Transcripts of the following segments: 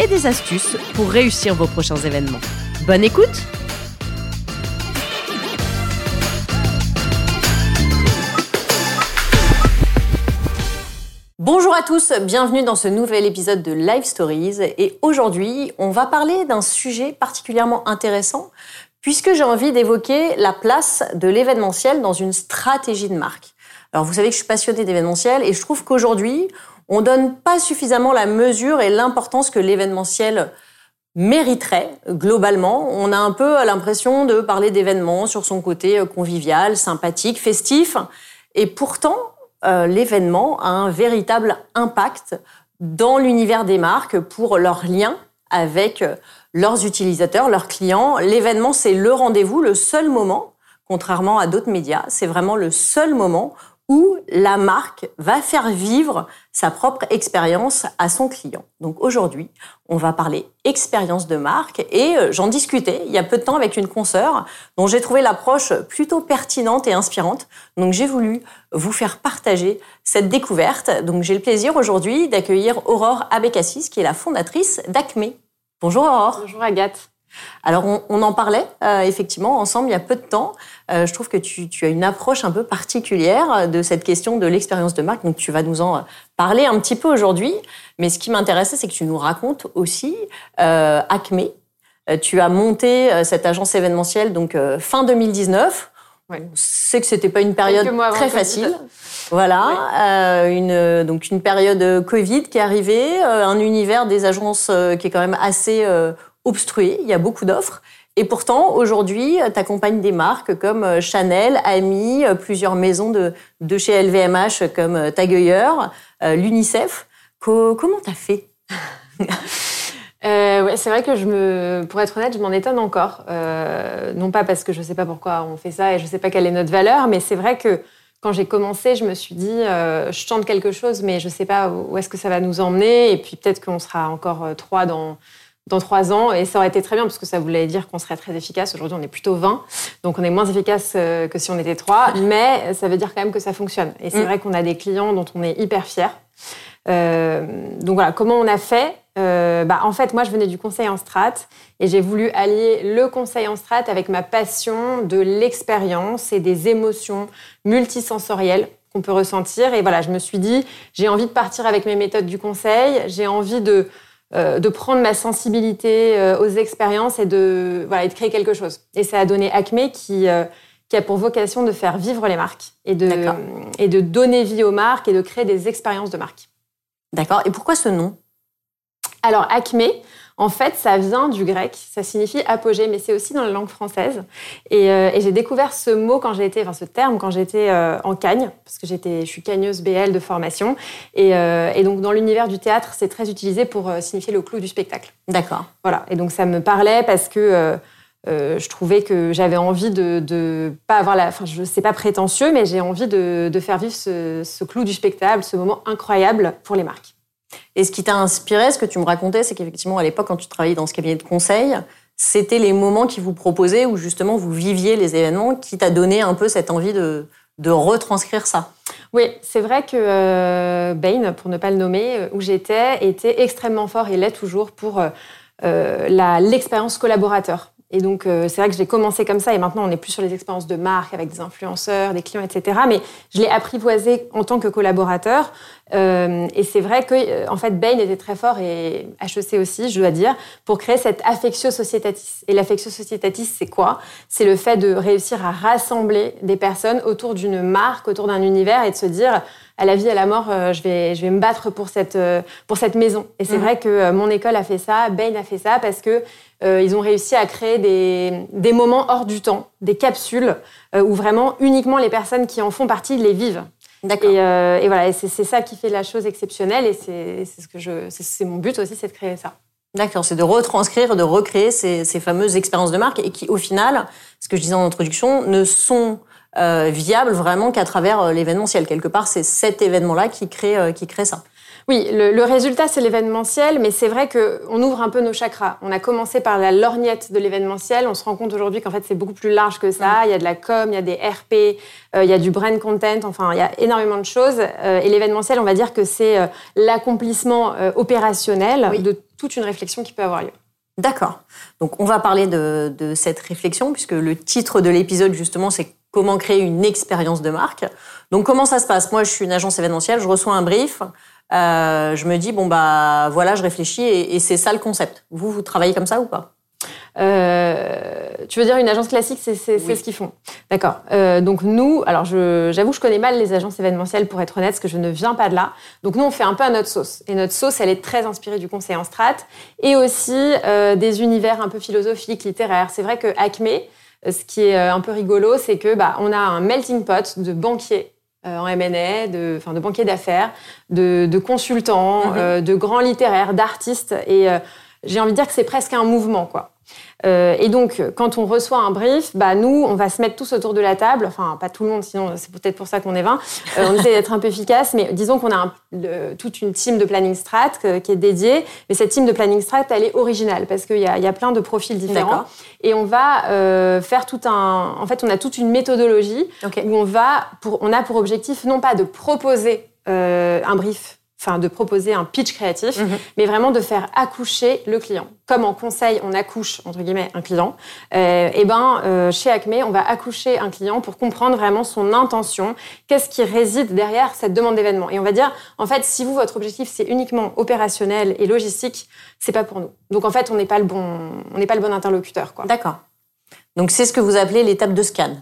et des astuces pour réussir vos prochains événements. Bonne écoute Bonjour à tous, bienvenue dans ce nouvel épisode de Live Stories et aujourd'hui on va parler d'un sujet particulièrement intéressant puisque j'ai envie d'évoquer la place de l'événementiel dans une stratégie de marque. Alors vous savez que je suis passionnée d'événementiel et je trouve qu'aujourd'hui, on donne pas suffisamment la mesure et l'importance que l'événementiel mériterait globalement. On a un peu l'impression de parler d'événements sur son côté euh, convivial, sympathique, festif. Et pourtant, euh, l'événement a un véritable impact dans l'univers des marques pour leur lien avec euh, leurs utilisateurs, leurs clients. L'événement, c'est le rendez-vous, le seul moment, contrairement à d'autres médias, c'est vraiment le seul moment où la marque va faire vivre sa propre expérience à son client. Donc aujourd'hui, on va parler expérience de marque et euh, j'en discutais il y a peu de temps avec une consoeur dont j'ai trouvé l'approche plutôt pertinente et inspirante. Donc j'ai voulu vous faire partager cette découverte. Donc j'ai le plaisir aujourd'hui d'accueillir Aurore Abécassis qui est la fondatrice d'Acme. Bonjour Aurore. Bonjour Agathe. Alors on, en parlait euh, effectivement ensemble il y a peu de temps. Euh, je trouve que tu, as une approche un peu particulière de cette question de l'expérience de marque. Donc tu vas nous en parler un petit peu aujourd'hui. Mais ce qui m'intéressait, c'est que tu nous racontes aussi euh, Acme. Euh, tu as monté cette agence événementielle donc fin 2019. Ouais. On sait que c'était pas une période très facile. Voilà, une donc une période Covid qui est arrivée, un univers des agences qui est quand même assez obstrué. Il y a beaucoup d'offres. Et pourtant, aujourd'hui, tu accompagnes des marques comme euh, Chanel, Ami, euh, plusieurs maisons de, de chez LVMH comme euh, Tagueilleur, l'UNICEF. comment t'as fait? Euh, ouais, c'est vrai que je me, pour être honnête, je m'en étonne encore. Euh, non pas parce que je ne sais pas pourquoi on fait ça et je ne sais pas quelle est notre valeur, mais c'est vrai que quand j'ai commencé, je me suis dit, euh, je tente quelque chose, mais je ne sais pas où est-ce que ça va nous emmener. Et puis peut-être qu'on sera encore trois dans dans trois ans. Et ça aurait été très bien parce que ça voulait dire qu'on serait très efficace. Aujourd'hui, on est plutôt 20. Donc, on est moins efficace euh, que si on était trois. Mais ça veut dire quand même que ça fonctionne. Et c'est mm. vrai qu'on a des clients dont on est hyper fiers. Euh, donc voilà, comment on a fait? Euh, bah, En fait, moi, je venais du conseil en strat et j'ai voulu allier le conseil en strat avec ma passion de l'expérience et des émotions multisensorielles qu'on peut ressentir. Et voilà, je me suis dit, j'ai envie de partir avec mes méthodes du conseil, j'ai envie de euh, de prendre ma sensibilité euh, aux expériences et de, voilà, et de créer quelque chose. Et ça a donné Acme qui, euh, qui a pour vocation de faire vivre les marques et de, et de donner vie aux marques et de créer des expériences de marque. D'accord. Et pourquoi ce nom? Alors, Acme, en fait, ça vient du grec, ça signifie apogée, mais c'est aussi dans la langue française. Et, euh, j'ai découvert ce mot quand j'ai été, enfin ce terme quand j'étais euh, en Cagne, parce que j'étais, je suis cagneuse BL de formation. Et, euh, et donc dans l'univers du théâtre, c'est très utilisé pour signifier le clou du spectacle. D'accord. Voilà. Et donc ça me parlait parce que je trouvais que j'avais envie de, de pas avoir la, enfin je sais pas prétentieux, mais j'ai envie de, de, faire vivre ce, ce clou du spectacle, ce moment incroyable pour les marques. Et ce qui t'a inspiré, ce que tu me racontais, c'est qu'effectivement, à l'époque, quand tu travaillais dans ce cabinet de conseil, c'était les moments qui vous proposaient où justement vous viviez les événements qui t'a donné un peu cette envie de, de retranscrire ça. Oui, c'est vrai que euh, Bain, pour ne pas le nommer, euh, où j'étais, était extrêmement fort et l'est toujours pour euh, l'expérience collaborateur. Et donc, euh, c'est vrai que j'ai commencé comme ça, et maintenant, on n'est plus sur les expériences de marque avec des influenceurs, des clients, etc. Mais je l'ai apprivoisé en tant que collaborateur. Euh, et c'est vrai que, euh, en fait, Bain était très fort, et HEC aussi, je dois dire, pour créer cette affectio societatis. Et l'affectio societatis, c'est quoi? C'est le fait de réussir à rassembler des personnes autour d'une marque, autour d'un univers, et de se dire, à la vie, à la mort, je, vais, je vais me battre pour cette, pour cette maison. Et c'est mmh. vrai que mon école a fait ça, Bain a fait ça, parce que euh, ils ont réussi à créer des, moments hors du temps, des capsules euh, où vraiment uniquement les personnes qui en font partie les vivent. D'accord. Et, euh, voilà, c'est ça qui fait la chose exceptionnelle et c'est ce que je, c'est mon but aussi, c'est de créer ça. D'accord, c'est de retranscrire, de recréer ces, ces, fameuses expériences de marque et qui, au final, ce que je disais en introduction, ne sont euh, viables vraiment qu'à travers euh, l'événementiel. Quelque part, c'est cet événement-là qui crée, euh, qui crée ça. Oui, le, résultat, c'est l'événementiel, mais c'est vrai qu'on ouvre un peu nos chakras. On a commencé par la lorgnette de l'événementiel. On se rend compte aujourd'hui qu'en fait, c'est beaucoup plus large que ça. Il y a de la com, il y a des RP, euh, il y a du brand content, enfin, il y a énormément de choses. Euh, et l'événementiel, on va dire que c'est euh, l'accomplissement opérationnel de toute une réflexion qui peut avoir lieu. D'accord. Donc, on va parler de, de cette réflexion, puisque le titre de l'épisode, justement, c'est comment créer une expérience de marque. Donc, comment ça se passe? Moi, je suis une agence événementielle, je reçois un brief. Euh, je me dis bon bah voilà, je réfléchis et, c'est ça le concept. Vous, vous travaillez comme ça ou pas? Euh, tu veux dire une agence classique, c'est ce qu'ils font. D'accord. Euh, donc nous, alors j'avoue, je, connais mal les agences événementielles pour être honnête, parce que je ne viens pas de là. Donc nous, on fait un peu à notre sauce. Et notre sauce, elle est très inspirée du conseil en strat et aussi des univers un peu philosophiques, littéraires. C'est vrai que Acme, ce qui est un peu rigolo, c'est que bah, on a un melting pot de banquiers euh, en M&A, de, enfin, de banquiers d'affaires, de, de, consultants, mhm. euh, de grands littéraires, d'artistes. Et euh, j'ai envie de dire que c'est presque un mouvement, quoi. Euh, et donc, quand on reçoit un brief, bah, nous, on va se mettre tous autour de la table. Enfin, pas tout le monde, sinon c'est peut-être pour ça qu'on est 20. Euh, on essaie d'être un peu efficace, mais disons qu'on a toute une team de planning strat qui est dédiée. Mais cette team de planning strat, elle est originale parce qu'il y, y, a plein de profils différents. Et on va euh, faire tout un. En fait, on a toute une méthodologie où on va, pour, on a pour objectif non pas de proposer un brief enfin de proposer un pitch créatif, mhm. mais vraiment de faire accoucher le client. Comme en conseil, on accouche entre guillemets un client, euh, et ben euh, chez Acme, on va accoucher un client pour comprendre vraiment son intention, qu'est-ce qui réside derrière cette demande d'événement. Et on va dire, en fait, si vous votre objectif c'est uniquement opérationnel et logistique, c'est pas pour nous. Donc en fait, on n'est pas le bon, on n'est pas le bon interlocuteur, quoi. D'accord. Donc c'est ce que vous appelez l'étape de scan.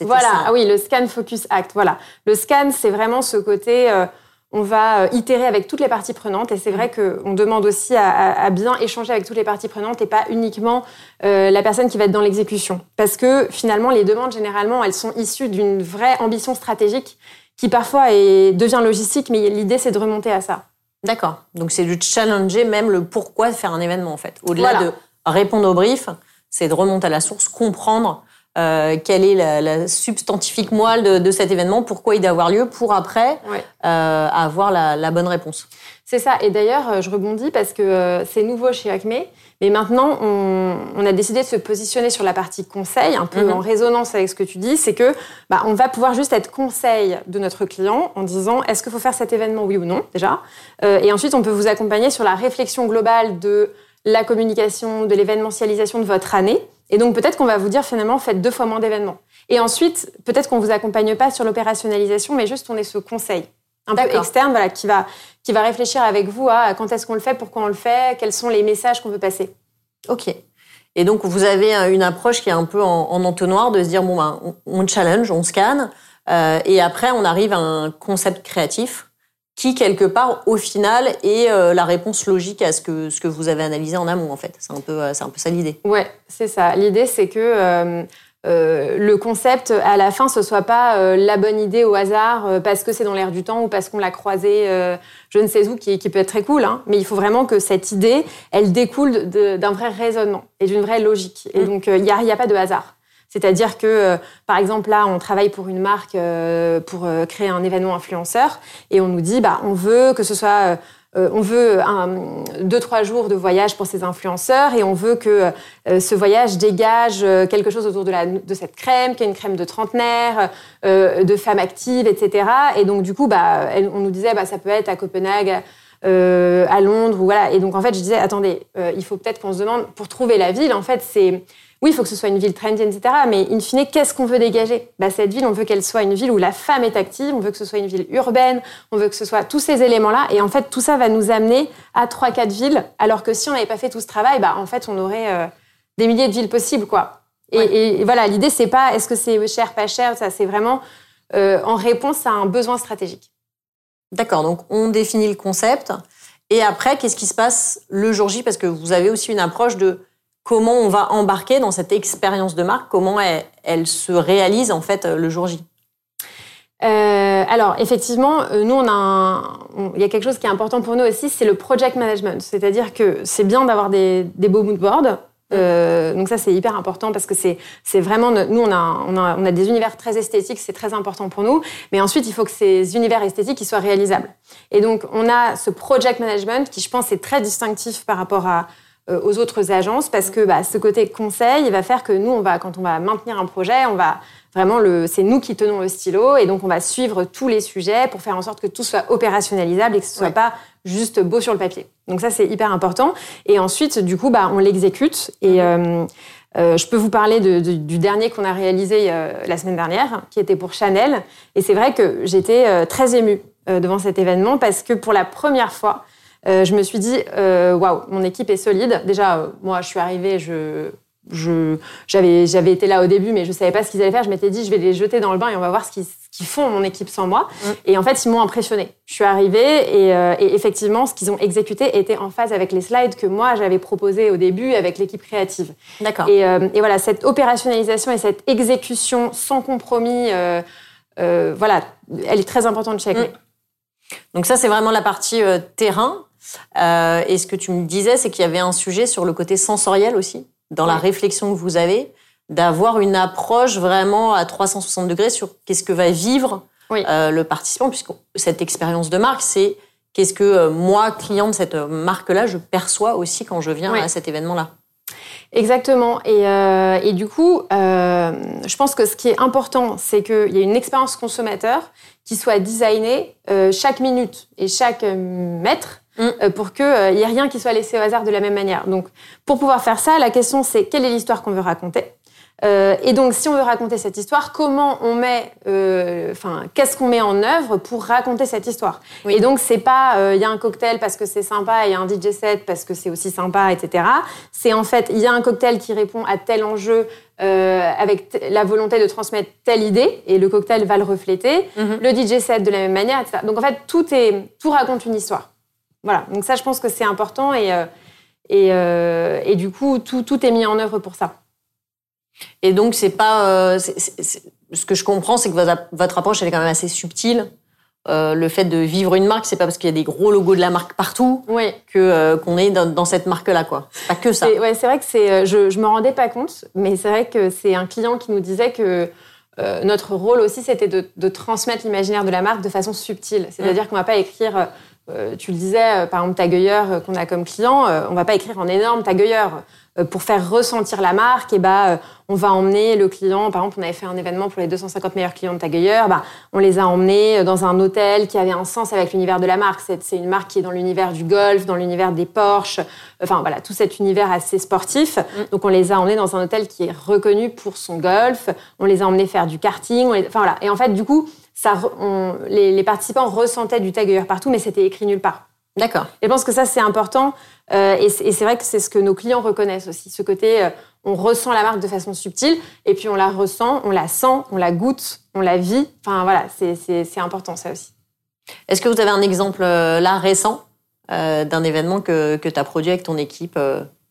Voilà, ah oui, le scan focus act. Voilà, le scan, c'est vraiment ce côté. Euh, on va euh, itérer avec toutes les parties prenantes et c'est vrai qu'on demande aussi à, bien échanger avec toutes les parties prenantes et pas uniquement euh, la personne qui va être dans l'exécution. Parce que finalement, les demandes, généralement, elles sont issues d'une vraie ambition stratégique qui parfois devient logistique, mais l'idée, c'est de remonter à ça. D'accord. Donc c'est de challenger même le pourquoi de faire un événement, en fait. Au-delà de répondre au brief, c'est de remonter à la source, comprendre euh, quelle est la, substantifique moelle de, cet événement, pourquoi il doit avoir lieu, pour après euh, avoir la, bonne réponse. C'est ça. Et d'ailleurs, euh, je rebondis parce que c'est nouveau chez Acme, mais maintenant, on, a décidé de se positionner sur la partie conseil, un peu mhm. en résonance avec ce que tu dis. C'est que bah, on va pouvoir juste être conseil de notre client en disant est-ce qu'il faut faire cet événement, oui ou non, déjà? et ensuite, on peut vous accompagner sur la réflexion globale de la communication, de l'événementialisation de votre année. Et donc peut-être qu'on va vous dire finalement faites deux fois moins d'événements. Et ensuite, peut-être qu'on vous accompagne pas sur l'opérationnalisation, mais juste on est ce conseil un peu externe, voilà, qui va qui va réfléchir avec vous à quand est-ce qu'on le fait, pourquoi on le fait, quels sont les messages qu'on veut passer. Ok. Et donc vous avez une approche qui est un peu en, entonnoir de se dire bon ben on, challenge, on scanne, euh, et après on arrive à un concept créatif qui quelque part au final est euh, la réponse logique à ce que ce que vous avez analysé en amont en fait. C'est un peu euh, c'est un peu ça l'idée. Ouais, c'est ça. L'idée c'est que euh, euh, le concept à la fin ce soit pas la bonne idée au hasard parce que c'est dans l'air du temps ou parce qu'on l'a croisé je ne sais où qui, qui peut être très cool hein, mais il faut vraiment que cette idée elle découle d'un vrai raisonnement et d'une vraie logique et mm. donc il n'y a, y a pas de hasard. C'est-à-dire que, euh, par exemple, là, on travaille pour une marque euh, pour euh, créer un événement influenceur et on nous dit, bah, on veut que ce soit, on veut un, deux trois jours de voyage pour ces influenceurs et on veut que ce voyage dégage quelque chose autour de, la, de cette crème, qui est une crème de trentenaire, de femmes actives, etc. Et donc, du coup, bah, on nous disait, bah, ça peut être à Copenhague. à Londres ou voilà et donc en fait je disais attendez il faut peut-être qu'on se demande pour trouver la ville en fait c'est oui, il faut que ce soit une ville trendy, etc. Mais in fine, qu'est-ce qu'on veut dégager? Bah, Cette ville, on veut qu'elle soit une ville où la femme est active, on veut que ce soit une ville urbaine, on veut que ce soit tous ces éléments-là. Et en fait, tout ça va nous amener à 3-4 villes, alors que si on n'avait pas fait tout ce travail, bah, en fait, on aurait euh, des milliers de villes possibles. quoi. Et, voilà, l'idée, c'est pas est-ce que c'est cher, pas cher, ça, c'est vraiment euh, en réponse à un besoin stratégique. D'accord, donc on définit le concept. Et après, qu'est-ce qui se passe le jour J? Parce que vous avez aussi une approche de comment on va embarquer dans cette expérience de marque, comment elle, se réalise en fait le jour J. alors effectivement, nous on a il y a quelque chose qui est important pour nous aussi, c'est le project management. C'est-à-dire que c'est bien d'avoir des, des beaux mood boards, euh, donc ça c'est hyper important parce que c'est c'est vraiment nous on a, on a on a des univers très esthétiques c'est très important pour nous mais ensuite il faut que ces univers esthétiques ils soient réalisables et donc on a ce project management qui je pense est très distinctif par rapport à euh, aux autres agences parce que bah, ce côté conseil il va faire que nous on va quand on va maintenir un projet on va vraiment le c'est nous qui tenons le stylo et donc on va suivre tous les sujets pour faire en sorte que tout soit opérationnalisable et que ce soit pas juste beau sur le papier. Donc ça, c'est hyper important. Et ensuite, du coup, bah, on l'exécute. Et euh, euh, je peux vous parler du dernier qu'on a réalisé euh, la semaine dernière, qui était pour Chanel. Et c'est vrai que j'étais très émue devant cet événement parce que pour la première fois, je me suis dit, waouh, mon équipe est solide. Déjà, moi, je suis arrivée, je j'avais j'avais été là au début mais je savais pas ce qu'ils allaient faire je m'étais dit je vais les jeter dans le bain et on va voir ce qu'ils font mon équipe sans moi mm. et en fait ils m'ont impressionné je suis arrivée euh, et, effectivement ce qu'ils ont exécuté était en phase avec les slides que moi j'avais proposé au début avec l'équipe créative d'accord et, euh, et, voilà cette opérationnalisation et cette exécution sans compromis euh, voilà elle est très importante chez Acme. Mm. donc ça c'est vraiment la partie terrain et ce que tu me disais c'est qu'il y avait un sujet sur le côté sensoriel aussi dans la réflexion que vous avez, d'avoir une approche vraiment à 360 degrés sur qu'est-ce que va vivre euh, le participant, puisque cette expérience de marque, c'est qu'est-ce que euh, moi, client de cette marque-là, je perçois aussi quand je viens à cet événement-là. Exactement. Et, euh, et, du coup, je pense que ce qui est important, c'est qu'il y ait une expérience consommateur qui soit designée chaque minute et chaque mètre Mm. Euh, pour qu'il n'y ait rien qui soit laissé au hasard de la même manière. Donc, pour pouvoir faire ça, la question c'est quelle est l'histoire qu'on veut raconter? Euh, et donc, si on veut raconter cette histoire, comment on met, euh, enfin, qu'est-ce qu'on met en œuvre pour raconter cette histoire? Et donc, c'est pas, il y a un cocktail parce que c'est sympa, il y a un DJ set parce que c'est aussi sympa, etc. C'est en fait, il y a un cocktail qui répond à tel enjeu avec la volonté de transmettre telle idée, et le cocktail va le refléter. Mm-hmm. Le DJ set de la même manière, etc. Donc, en fait, tout est, tout raconte une histoire. Voilà, donc ça, je pense que c'est important et, euh, euh, et, du coup, tout, tout, est mis en œuvre pour ça. Et donc, c'est pas. Euh, ce que je comprends, c'est que votre, approche, elle est quand même assez subtile. le fait de vivre une marque, c'est pas parce qu'il y a des gros logos de la marque partout que qu'on est dans, cette marque-là, quoi. C'est pas que ça. Ouais, c'est vrai que c'est. Je, je me rendais pas compte, mais c'est vrai que c'est un client qui nous disait que notre rôle aussi, c'était de, de transmettre l'imaginaire de la marque de façon subtile. C'est-à-dire mmh. qu'on va pas écrire euh, tu le disais, euh, par exemple, Tagueilleur euh, qu'on a comme client, on va pas écrire en énorme Tagueilleur. pour faire ressentir la marque, et bah, on va emmener le client. Par exemple, on avait fait un événement pour les 250 meilleurs clients de Tagueilleur. Bah, on les a emmenés dans un hôtel qui avait un sens avec l'univers de la marque. C'est une marque qui est dans l'univers du golf, dans l'univers des Porsche. Enfin, voilà, tout cet univers assez sportif. Mm. Donc, on les a emmenés dans un hôtel qui est reconnu pour son golf. On les a emmenés faire du karting. Enfin, voilà. Et en fait, du coup, ça, les, participants ressentaient du tagueur partout, mais c'était écrit nulle part. D'accord. Et je pense que ça, c'est important. Euh, et c'est vrai que c'est ce que nos clients reconnaissent aussi. Ce côté, euh, on ressent la marque de façon subtile, et puis on la ressent, on la sent, on la goûte, on la vit. Enfin, voilà, c'est important, ça aussi. Est-ce que vous avez un exemple euh, là récent d'un événement que, que tu as produit avec ton équipe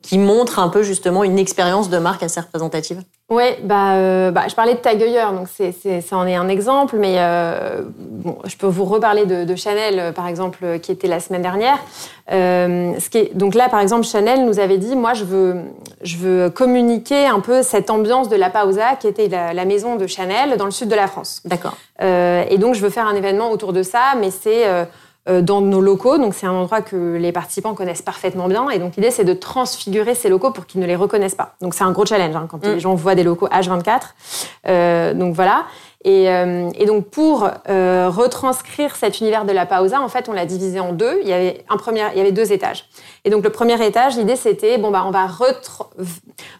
qui montre un peu justement une expérience de marque assez représentative Oui, bah, euh, bah, je parlais de Tagueilleur, donc c'est, ça en est un exemple, mais euh, bon, je peux vous reparler de, Chanel, euh, par exemple, qui était la semaine dernière. ce qui est, donc là, par exemple, Chanel nous avait dit, moi, je veux, je veux communiquer un peu cette ambiance de La Pausa, qui était la, la maison de Chanel dans le sud de la France. D'accord. et donc, je veux faire un événement autour de ça, mais c'est dans nos locaux. Donc c'est un endroit que les participants connaissent parfaitement bien. Et donc l'idée c'est de transfigurer ces locaux pour qu'ils ne les reconnaissent pas. Donc c'est un gros challenge hein, quand mm. les gens voient des locaux H24. Euh, donc voilà. Et, euh, et, donc pour euh, retranscrire cet univers de la pausa, en fait, on l'a divisé en deux. Il y avait un premier, il y avait deux étages. Et donc le premier étage, l'idée c'était bon bah on va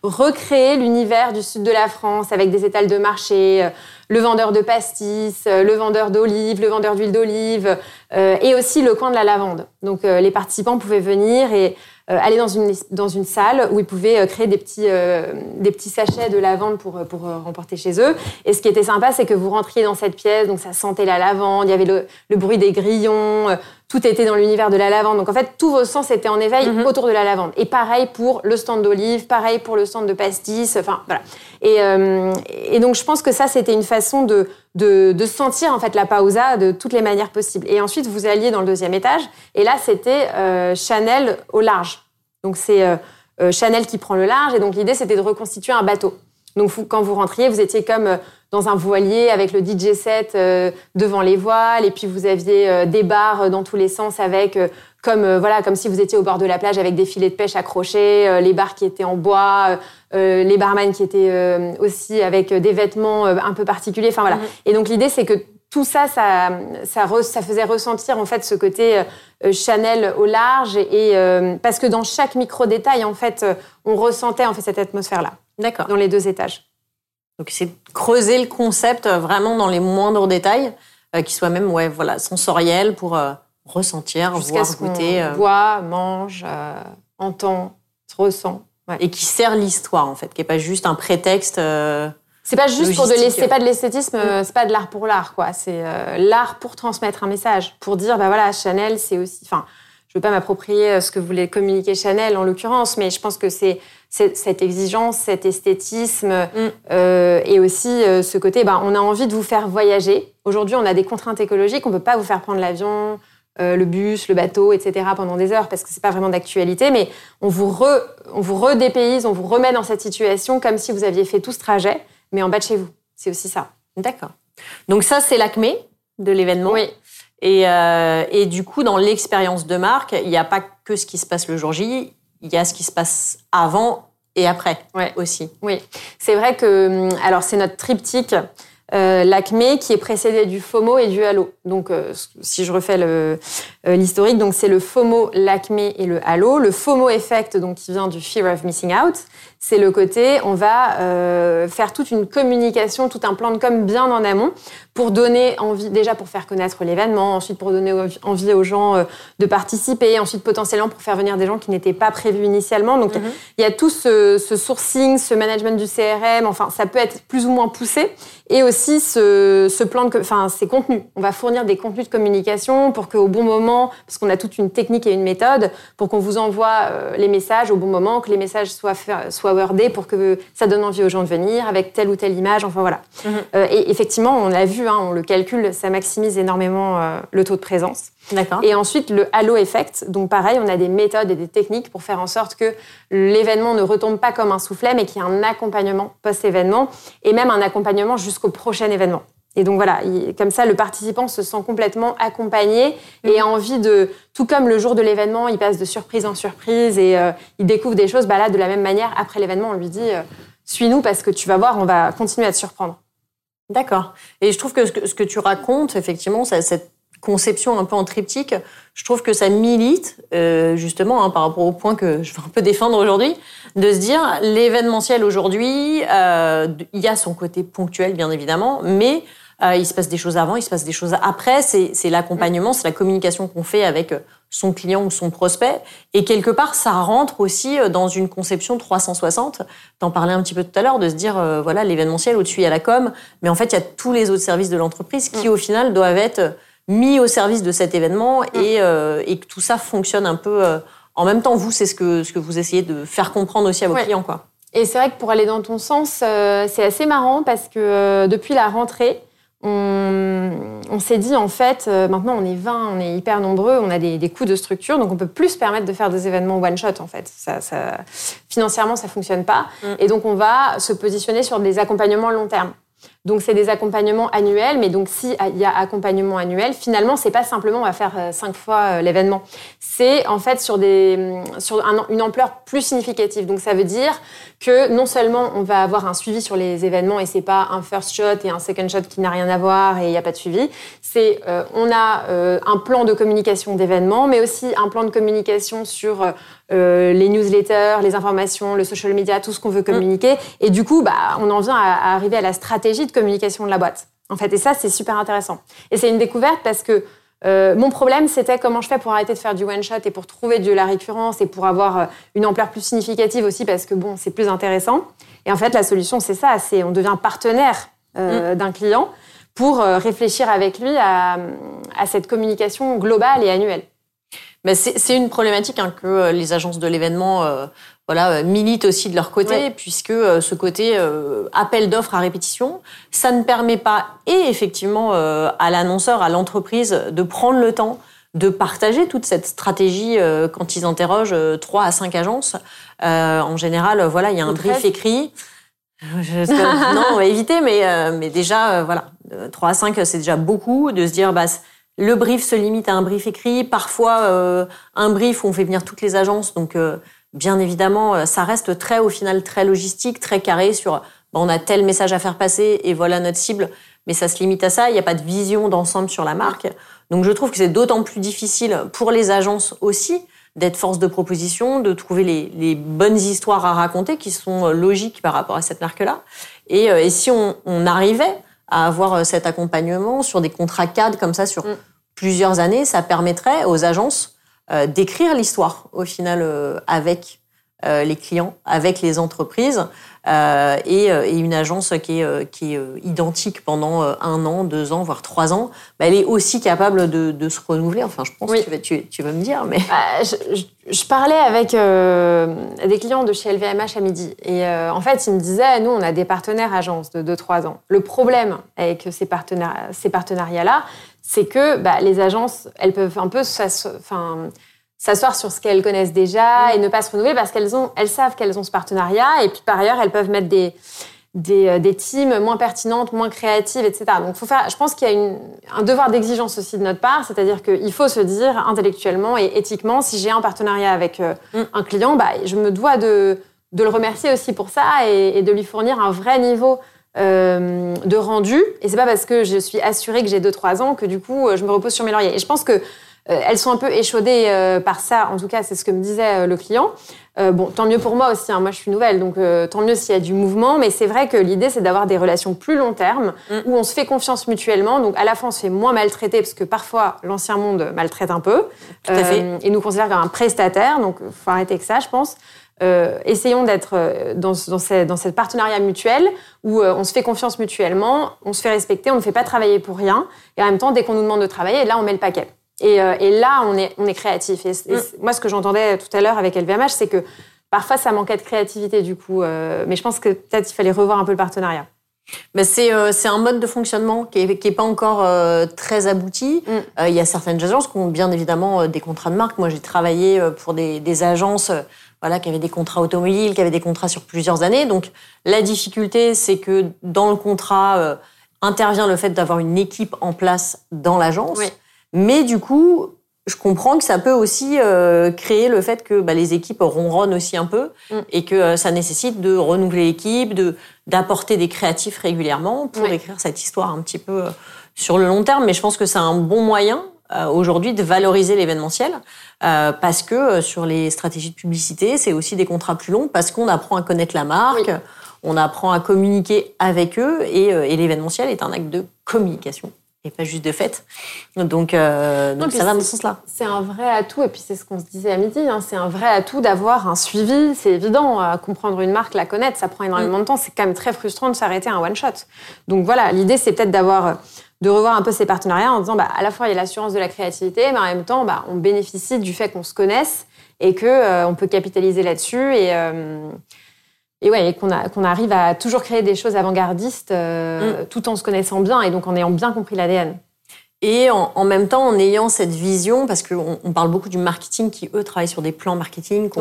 recréer l'univers du sud de la France avec des étals de marché, le vendeur de pastis, euh, le vendeur d'olives, le vendeur d'huile d'olive, euh, et aussi le coin de la lavande. Donc euh, les participants pouvaient venir et aller dans une, dans une salle où ils pouvaient créer des petits, des petits sachets de lavande pour, pour remporter chez eux. Et ce qui était sympa, c'est que vous rentriez dans cette pièce, donc ça sentait la lavande, il y avait le, le bruit des grillons, tout était dans l'univers de la lavande. Donc en fait, tous vos sens étaient en éveil Mhm. autour de la lavande. Et pareil pour le stand d'olive, pareil pour le stand de pastis, enfin voilà. Et, euh, et donc je pense que ça, c'était une façon de, de, de sentir en fait la pausa de toutes les manières possibles. Et ensuite, vous alliez dans le deuxième étage, et là, c'était euh, Chanel au large. Donc c'est euh, Chanel qui prend le large, et donc l'idée, c'était de reconstituer un bateau. Donc vous- quand vous rentriez, vous étiez comme euh, dans un voilier avec le DJ set euh, devant les voiles, et puis vous aviez euh, des bars dans tous les sens avec comme voilà comme si vous étiez au bord de la plage avec des filets de pêche accrochés, les bars qui étaient en bois, les barman qui étaient aussi avec des vêtements un peu particuliers. Enfin voilà. Mhm. Et donc l'idée c'est que tout ça, ça, ça, re- ça faisait ressentir en fait ce côté euh, Chanel au large et euh, parce que dans chaque micro détail en fait, on ressentait en fait cette atmosphère là D'accord. dans les deux étages. Donc c'est creuser le concept euh, vraiment dans les moindres détails, euh, qui soient même ouais, voilà, sensoriels pour euh, ressentir, Jusqu'à voir, ce qu'on goûter. euh, voit, mange, entend, ressent. Ouais. et qui sert l'histoire, en fait, qui n'est pas juste un prétexte. C'est pas juste pour de c'est pas de l'esthétisme, euh, c'est pas de l'art pour l'art quoi. C'est l'art pour transmettre un message, pour dire bah voilà Chanel c'est aussi. Enfin, je veux pas m'approprier euh, ce que voulait communiquer Chanel en l'occurrence, mais je pense que c'est cette exigence, cet esthétisme euh, et aussi euh, ce côté. Bah, on a envie de vous faire voyager. Aujourd'hui, on a des contraintes écologiques, on peut pas vous faire prendre l'avion. euh, le bus, le bateau, etc. pendant des heures parce que c'est pas vraiment d'actualité, mais on vous, re, on vous redépayse, on vous remet dans cette situation comme si vous aviez fait tout ce trajet, mais en bas de chez vous. C'est aussi ça. D'accord. Donc ça, c'est l'acmé de l'événement. Oui. Et, euh, et du coup, dans l'expérience de marque, il n'y a pas que ce qui se passe le jour J, il y a ce qui se passe avant et après Ouais. aussi. Oui, c'est vrai que hum, alors c'est notre triptyque euh, l'acmé qui est précédé du FOMO et du halo. Donc euh, si je refais euh, l'historique, donc c'est le FOMO, l'acmé et le halo. Le FOMO effect donc qui vient du fear of missing out, c'est le côté on va euh, faire toute une communication, tout un plan de com bien en amont pour donner envie déjà pour faire connaître l'événement, ensuite pour donner envie- aux gens euh, de participer, ensuite potentiellement pour faire venir des gens qui n'étaient pas prévus initialement. Donc Mhm. il y a tout ce, ce sourcing, ce management du CRM, enfin, ça peut être plus ou moins poussé. Et aussi ce, ce plan de, enfin, ces contenus. On va fournir des contenus de communication pour qu'au bon moment, parce qu'on a toute une technique et une méthode, pour qu'on vous envoie euh, les messages au bon moment, que les messages soient, soient pour que ça donne envie aux gens de venir avec telle ou telle image. Enfin voilà. Mhm. Euh, et effectivement, on l'a vu, hein, on le calcule, ça maximise énormément euh, le taux de présence. D'accord. Et ensuite, le halo effect. Donc, pareil, on a des méthodes et des techniques pour faire en sorte que l'événement ne retombe pas comme un soufflet, mais qu'il y ait un accompagnement post-événement et même un accompagnement jusqu'au prochain événement. Et donc voilà, il- comme ça, le participant se sent complètement accompagné et a envie de, tout comme le jour de l'événement, il passe de surprise en surprise et euh, il découvre des choses. Bah là, de la même manière, après l'événement, on lui dit, euh, suis-nous parce que tu vas voir, on va continuer à te surprendre. D'accord. Et je trouve que ce, que ce que tu racontes, effectivement, cette conception un peu en triptyque, je trouve que ça milite, euh, justement, hein, par rapport au point que je vais un peu défendre aujourd'hui, de se dire, l'événementiel aujourd'hui, il y a son côté ponctuel, bien évidemment, mais euh, il se passe des choses avant, il se passe des choses après. C'est c'est l'accompagnement, c'est la communication qu'on fait avec son client ou son prospect. Et quelque part, ça rentre aussi dans une conception 360. T'en parlais un petit peu tout à l'heure, de se dire, euh, voilà, l'événementiel, au-dessus, il y a la com, mais en fait, il y a tous les autres services de l'entreprise qui, au final, doivent être mis au service de cet événement et, euh, et que tout ça fonctionne un peu euh, en même temps. Vous, c'est ce que, ce que vous essayez de faire comprendre aussi à vos Ouais. clients, quoi. Et c'est vrai que pour aller dans ton sens, euh, c'est assez marrant parce que euh, depuis la rentrée, on, on s'est dit en fait, euh, maintenant on est 20, on est hyper nombreux, on a des, des coûts de structure, donc on peut plus se permettre de faire des événements one shot en fait. Ça, ça, financièrement, ça fonctionne pas, Mm. et donc on va se positionner sur des accompagnements long terme. Donc c'est des accompagnements annuels, mais donc si il y a accompagnement annuel, finalement c'est pas simplement on va faire euh, cinq fois euh, l'événement, c'est en fait sur des sur un- une ampleur plus significative. Donc ça veut dire que non seulement on va avoir un suivi sur les événements et c'est pas un first shot et un second shot qui n'a rien à voir et il n'y a pas de suivi, c'est euh, on a euh, un plan de communication d'événements, mais aussi un plan de communication sur euh, les newsletters, les informations, le social media, tout ce qu'on veut communiquer. Et du coup, bah, on en vient à, à arriver à la stratégie de communication de la boîte. En fait, et ça, c'est super intéressant. Et c'est une découverte parce que euh, mon problème, c'était comment je fais pour arrêter de faire du one shot et pour trouver de la récurrence et pour avoir euh, une ampleur plus significative aussi parce que bon, c'est plus intéressant. Et en fait, la solution, c'est ça, c'est on devient partenaire euh, d'un client pour réfléchir avec lui à, à cette communication globale et annuelle. Mais c'est une problématique hein, que les agences de l'événement voilà, militent aussi de leur côté, puisque ce côté appel d'offres à répétition, ça ne permet pas, et effectivement, à l'annonceur, à l'entreprise, de prendre le temps de partager toute cette stratégie euh, quand ils interrogent euh, trois à cinq agences. Euh, en général, voilà, il y a un brief écrit. non, on va éviter, mais, mais déjà, voilà, trois à cinq, c'est déjà beaucoup de se dire, bah, le brief se limite à un brief écrit. Parfois, un brief où on fait venir toutes les agences. Donc, bien évidemment, ça reste très, au final, très logistique, très carré sur, bah, on a tel message à faire passer et voilà notre cible. Mais ça se limite à ça. Il n'y a pas de vision d'ensemble sur la marque. Donc je trouve que c'est d'autant plus difficile pour les agences aussi d'être force de proposition, de trouver les, bonnes histoires à raconter qui sont euh, logiques par rapport à cette marque-là. Et, euh, si on, arrivait à avoir euh, cet accompagnement sur des contrats cadres comme ça sur mm. plusieurs années, ça permettrait aux agences d'écrire l'histoire au final avec les clients, avec les entreprises, euh, et, euh, une agence qui est, euh, qui est identique pendant un an, deux ans, voire trois ans, elle est aussi capable de, de, se renouveler. Enfin, je pense que tu vas, tu, tu vas me dire. Mais... Bah, je, je, parlais avec euh, des clients de chez LVMH à midi. Et en fait, ils me disaient, nous, on a des partenaires agences de deux, trois ans. Le problème avec ces partenariats-là, c'est que bah, les agences, elles peuvent un peu... S'asseoir sur ce qu'elles connaissent déjà mm. et ne pas se renouveler parce qu'elles ont, elles savent qu'elles ont ce partenariat et puis par ailleurs elles peuvent mettre des des, euh, des teams moins pertinentes, moins créatives, etc. Donc, faut faire. Je pense qu'il y a une, un devoir d'exigence aussi de notre part, c'est-à-dire qu'il faut se dire intellectuellement et éthiquement, si j'ai un partenariat avec euh, mm. un client, bah, je me dois de, de le remercier aussi pour ça et, et de lui fournir un vrai niveau euh, de rendu. Et c'est pas parce que je suis assurée que j'ai 2-3 ans que du coup je me repose sur mes lauriers. Et je pense que euh, elles sont un peu échaudées euh, par ça. En tout cas, c'est ce que me disait euh, le client. bon, tant mieux pour moi aussi. Hein. Moi, je suis nouvelle, donc tant mieux s'il y a du mouvement. Mais c'est vrai que l'idée, c'est d'avoir des relations plus long terme mm. où on se fait confiance mutuellement. Donc, à la fois, on se fait moins maltraiter parce que parfois, l'ancien monde maltraite un peu Tout à fait. et nous considère comme un prestataire. Donc, faut arrêter avec ça, je pense. Euh, essayons d'être dans, dans, ces, dans cette partenariat mutuel où on se fait confiance mutuellement, on se fait respecter, on ne fait pas travailler pour rien. Et en même temps, dès qu'on nous demande de travailler, là, on met le paquet. Euh, et, là, on est, on est créatif. Et, mm. moi, ce que j'entendais tout à l'heure avec LVMH, c'est que parfois, ça manquait de créativité, du coup. Euh, mais je pense que peut-être il fallait revoir un peu le partenariat. Ben c'est euh, un mode de fonctionnement qui n'est qui est pas encore très abouti. Mm. Il y a certaines agences qui ont bien évidemment des contrats de marque. Moi, j'ai travaillé pour des, des agences voilà, qui avaient des contrats automobiles, qui avaient des contrats sur plusieurs années. Donc, la difficulté, c'est que dans le contrat intervient le fait d'avoir une équipe en place dans l'agence. Oui. Mais du coup, je comprends que ça peut aussi euh, créer le fait que bah, les équipes ronronnent aussi un peu mm. et que euh, ça nécessite de renouveler l'équipe, de d'apporter des créatifs régulièrement pour écrire cette histoire un petit peu euh, sur le long terme. Mais je pense que c'est un bon moyen aujourd'hui de valoriser l'événementiel parce que sur les stratégies de publicité, c'est aussi des contrats plus longs parce qu'on apprend à connaître la marque. On apprend à communiquer avec eux et, et l'événementiel est un acte de communication et pas juste de fait. Donc, euh, donc ça va dans ce sens-là. C'est un vrai atout, et puis c'est ce qu'on se disait à midi, hein, c'est un vrai atout d'avoir un suivi. C'est évident, à comprendre une marque, la connaître, ça prend énormément de temps. C'est quand même très frustrant de s'arrêter à un one-shot. Donc voilà, l'idée, c'est peut-être d'avoir de revoir un peu ces partenariats en disant bah, à la fois il y a l'assurance de la créativité, mais en même temps bah, on bénéficie du fait qu'on se connaisse et que euh, on peut capitaliser là-dessus et euh, et ouais, qu'on qu'on arrive à toujours créer des choses avant-gardistes euh, mm. tout en se connaissant bien et donc en ayant bien compris l'ADN. Et en, même temps, en ayant cette vision, parce qu'on on parle beaucoup du marketing qui, eux, travaillent sur des plans marketing, qui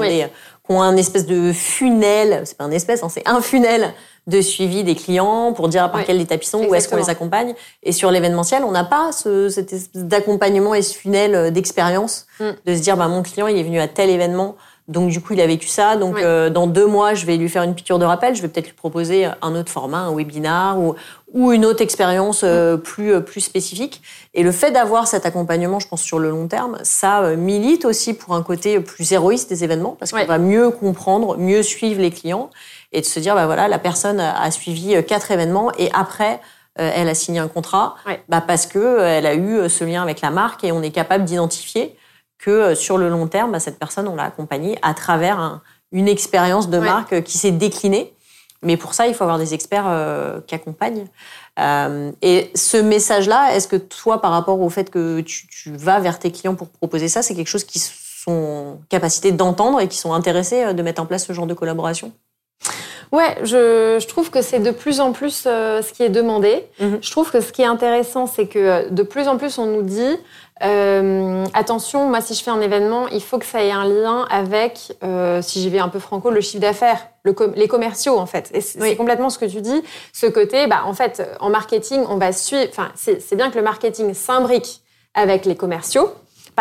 ont, un espèce de funnel, c'est pas un espèce, hein, c'est un funnel de suivi des clients pour dire par quelle étape ils sont, où est-ce qu'on les accompagne. Et sur l'événementiel, on n'a pas ce, cet espèce d'accompagnement et ce funnel euh, d'expérience, mm. de se dire, bah, mon client, il est venu à tel événement, donc du coup, il a vécu ça. Donc euh, dans deux mois, je vais lui faire une piqûre de rappel. Je vais peut-être lui proposer un autre format, un webinar ou, ou une autre expérience euh, plus, euh, plus spécifique. Et le fait d'avoir cet accompagnement, je pense sur le long terme, ça milite aussi pour un côté plus héroïste des événements parce qu'on va mieux comprendre, mieux suivre les clients et de se dire bah voilà, la personne a suivi quatre événements et après elle a signé un contrat bah parce que elle a eu ce lien avec la marque et on est capable d'identifier que euh, sur le long terme, bah, cette personne, on l'a accompagnée à travers une expérience de marque qui s'est déclinée. Mais pour ça, il faut avoir des experts qui accompagnent. et ce message-là, est-ce que toi, par rapport au fait que tu, tu vas vers tes clients pour proposer ça, c'est quelque chose qui sont capacité d'entendre et qui sont intéressés de mettre en place ce genre de collaboration? Ouais, je, je, trouve que c'est de plus en plus euh, ce qui est demandé. Mhm. Je trouve que ce qui est intéressant, c'est que euh, de plus en plus on nous dit euh, attention, moi si je fais un événement, il faut que ça ait un lien avec, euh, si j'y vais un peu franco, le chiffre d'affaires, le les commerciaux en fait. Et c'est complètement ce que tu dis. Ce côté, bah en fait, en marketing, on va suivre. Enfin, c'est bien que le marketing s'imbrique avec les commerciaux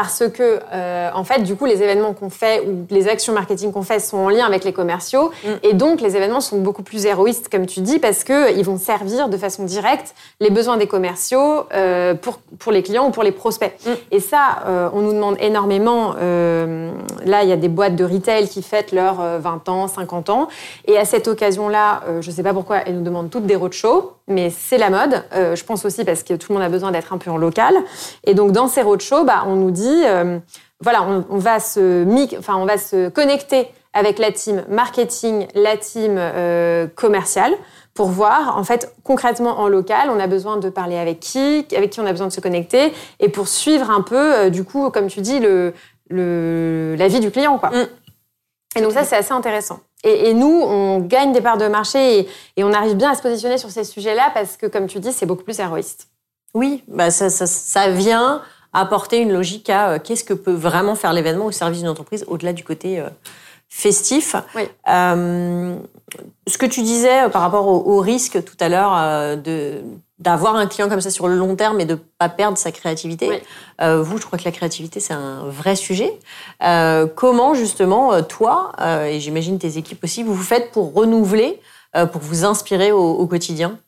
parce que euh, en fait du coup les événements qu'on fait ou les actions marketing qu'on fait sont en lien avec les commerciaux mm. et donc les événements sont beaucoup plus héroïstes comme tu dis parce que ils vont servir de façon directe les besoins des commerciaux euh, pour pour les clients ou pour les prospects mm. et ça euh, on nous demande énormément là il y a des boîtes de retail qui fêtent leurs 20 ans 50 ans et à cette occasion là je sais pas pourquoi elles nous demandent toutes des roadshows mais c'est la mode. Je pense aussi parce que tout le monde a besoin d'être un peu en local. Et donc dans ces roadshows, bah, on nous dit, euh, voilà, on, va se enfin on va se connecter avec la team marketing, la team euh, commerciale pour voir en fait concrètement en local, on a besoin de parler avec qui, avec qui on a besoin de se connecter et pour suivre un peu du coup comme tu dis le, le la vie du client quoi. Mm. Et donc ça c'est assez intéressant. Et, nous, on gagne des parts de marché et, on arrive bien à se positionner sur ces sujets-là parce que, comme tu dis, c'est beaucoup plus héroïste. Oui, bah ça, ça, ça vient apporter une logique à euh, qu'est-ce que peut vraiment faire l'événement au service d'une entreprise au-delà du côté euh, festif. Oui. Euh, ce que tu disais par rapport au, au risque tout à l'heure de d'avoir un client comme ça sur le long terme et de pas perdre sa créativité. Euh, vous, je crois que la créativité, c'est un vrai sujet. Comment, justement, toi, et j'imagine tes équipes aussi, vous vous faites pour renouveler, pour vous inspirer au, au quotidien?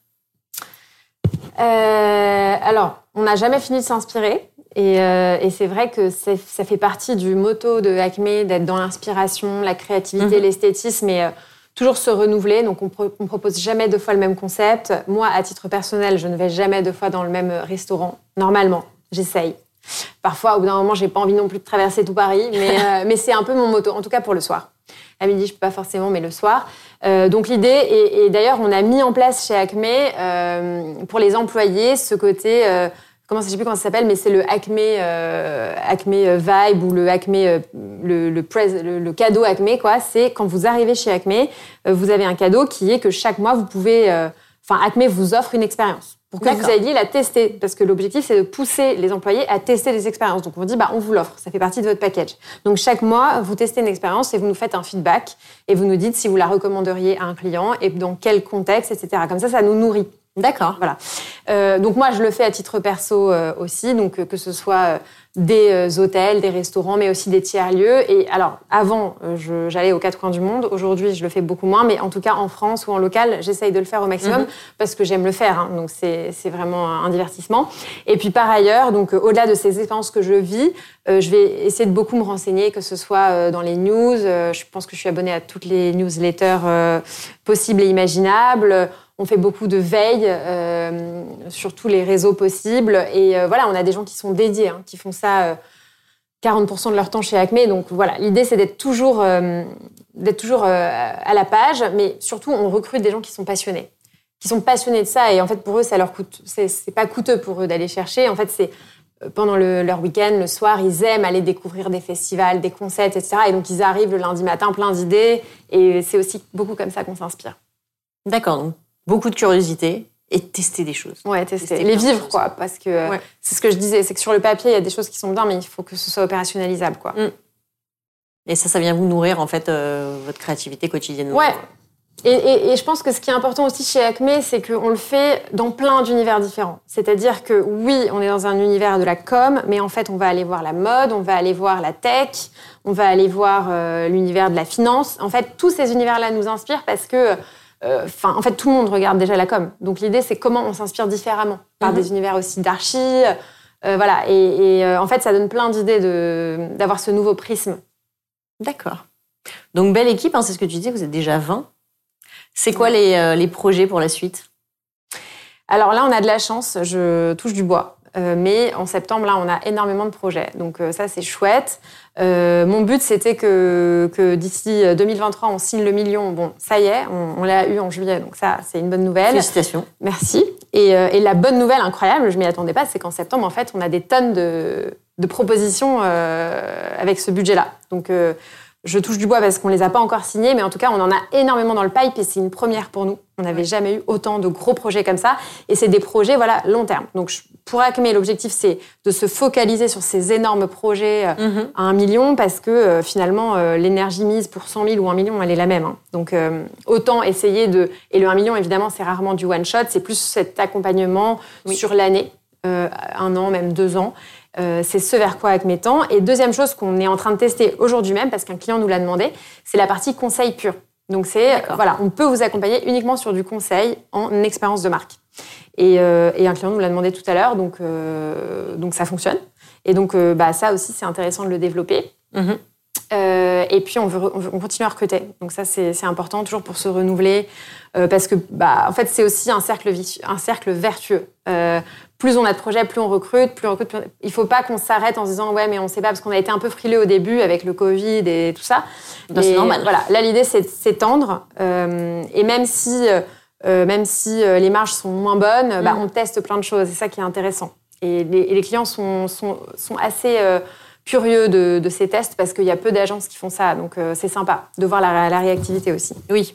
Alors, on n'a jamais fini de s'inspirer. Et, et c'est vrai que ça fait partie du motto de Acme d'être dans l'inspiration, la créativité, mhm. l'esthétisme. Et toujours se renouveler. Donc, on, ne propose jamais deux fois le même concept. Moi, à titre personnel, je ne vais jamais deux fois dans le même restaurant. Normalement, j'essaye. Parfois, au bout d'un moment, j'ai pas envie non plus de traverser tout Paris, mais, euh, mais c'est un peu mon moto, en tout cas pour le soir. À midi, je peux pas forcément, mais le soir. Euh, donc l'idée, et, et d'ailleurs, on a mis en place chez Acme euh, pour les employés ce côté euh, comment je sais plus comment ça s'appelle, mais c'est le Acme, euh, Acme Vibe ou le Acme, euh, le, le, le, cadeau Acme, quoi. C'est quand vous arrivez chez Acme, euh, vous avez un cadeau qui est que chaque mois, vous pouvez, euh, enfin, Acme vous offre une expérience pour que vous alliez la tester. Parce que l'objectif, c'est de pousser les employés à tester des expériences. Donc, on dit, bah, on vous l'offre. Ça fait partie de votre package. Donc, chaque mois, vous testez une expérience et vous nous faites un feedback et vous nous dites si vous la recommanderiez à un client et dans quel contexte, etc. Comme ça, ça nous nourrit. D'accord. Voilà. Euh, donc moi, je le fais à titre perso euh, aussi, donc euh, que ce soit euh, des euh, hôtels, des restaurants, mais aussi des tiers-lieux. Et alors, avant, j'allais aux quatre coins du monde. Aujourd'hui, je le fais beaucoup moins, mais en tout cas, en France ou en local, j'essaye de le faire au maximum mhm. parce que j'aime le faire. Hein, donc c'est vraiment un divertissement. Et puis par ailleurs, donc au-delà de ces expériences que je vis, je vais essayer de beaucoup me renseigner, que ce soit dans les news. je pense que je suis abonnée à toutes les newsletters possibles et imaginables. On fait beaucoup de veille euh, sur tous les réseaux possibles. Et euh, voilà, on a des gens qui sont dédiés, hein, qui font ça 40% euh, de leur temps chez Acme. Donc voilà, l'idée, c'est d'être toujours, d'être toujours à la page. Mais surtout, on recrute des gens qui sont passionnés. Qui sont passionnés de ça. Et en fait, pour eux, ça leur coûte. C'est pas coûteux pour eux d'aller chercher. En fait, c'est pendant leur week-end, le soir, ils aiment aller découvrir des festivals, des concerts, etc. Et donc, ils arrivent le lundi matin plein d'idées. Et c'est aussi beaucoup comme ça qu'on s'inspire. D'accord. Donc, beaucoup de curiosité et tester des choses. Ouais, tester. les vivre, quoi. Parce que c'est ce que je disais, c'est que sur le papier, il y a des choses qui sont bien, mais il faut que ce soit opérationnalisable, quoi. Mm. Et ça, ça vient vous nourrir, en fait, euh, votre créativité quotidiennement. Ouais. Et, et, je pense que ce qui est important aussi chez Acme, c'est qu'on le fait dans plein d'univers différents. C'est-à-dire que oui, on est dans un univers de la com, mais en fait, on va aller voir la mode, on va aller voir la tech, on va aller voir euh, l'univers de la finance. En fait, tous ces univers-là nous inspirent parce que euh, Enfin, en fait, tout le monde regarde déjà la com. Donc l'idée, c'est comment on s'inspire différemment par mhm. des univers aussi d'archi. Euh, voilà. Et, euh, en fait, ça donne plein d'idées d'avoir ce nouveau prisme. D'accord. Donc belle équipe, hein, c'est ce que tu disais. Vous êtes déjà 20. C'est quoi les, les, projets pour la suite? Alors là, on a de la chance. Je touche du bois. Mais en septembre, là, on a énormément de projets. Donc ça, c'est chouette. mon but, c'était que, que d'ici 2023, on signe le million. Bon, ça y est, on, l'a eu en juillet, donc ça, c'est une bonne nouvelle. Félicitations. Merci. Et, et la bonne nouvelle incroyable, je m'y attendais pas, c'est qu'en septembre, en fait, on a des tonnes de, de propositions avec ce budget-là. Donc je touche du bois parce qu'on les a pas encore signés, mais en tout cas, on en a énormément dans le pipe et c'est une première pour nous. On n'avait jamais eu autant de gros projets comme ça. Et c'est des projets, voilà, long terme. Donc, pour Acme, l'objectif, c'est de se focaliser sur ces énormes projets euh, mhm. à un million parce que euh, finalement, euh, l'énergie mise pour 100 000 ou un million, elle est la même. Hein. Donc, autant essayer de. Et le 1 million, évidemment, c'est rarement du one shot. C'est plus cet accompagnement sur l'année, un an, même deux ans. C'est ce vers quoi avec mes temps. Et deuxième chose qu'on est en train de tester aujourd'hui même, parce qu'un client nous l'a demandé, c'est la partie conseil pur. Donc c'est voilà, on peut vous accompagner uniquement sur du conseil en expérience de marque. Et, euh, un client nous l'a demandé tout à l'heure, donc euh, donc ça fonctionne. Et donc bah ça aussi c'est intéressant de le développer. Mm-hmm. et puis on, veut, on, continue à recruter. Donc ça c'est important toujours pour se renouveler parce que bah en fait c'est aussi un cercle un cercle vertueux plus on a de projets, plus on recrute, plus on recrute. Il faut pas qu'on s'arrête en se disant ouais mais on sait pas parce qu'on a été un peu frileux au début avec le Covid et tout ça. C'est normal. Voilà, là l'idée c'est de s'étendre euh, et même si euh, même si euh, les marges sont moins bonnes, bah, mm. on teste plein de choses. C'est ça qui est intéressant. Et les, clients sont, sont, sont assez curieux de, de, ces tests parce qu'il y a peu d'agences qui font ça. Donc c'est sympa de voir la, la, réactivité aussi. Oui.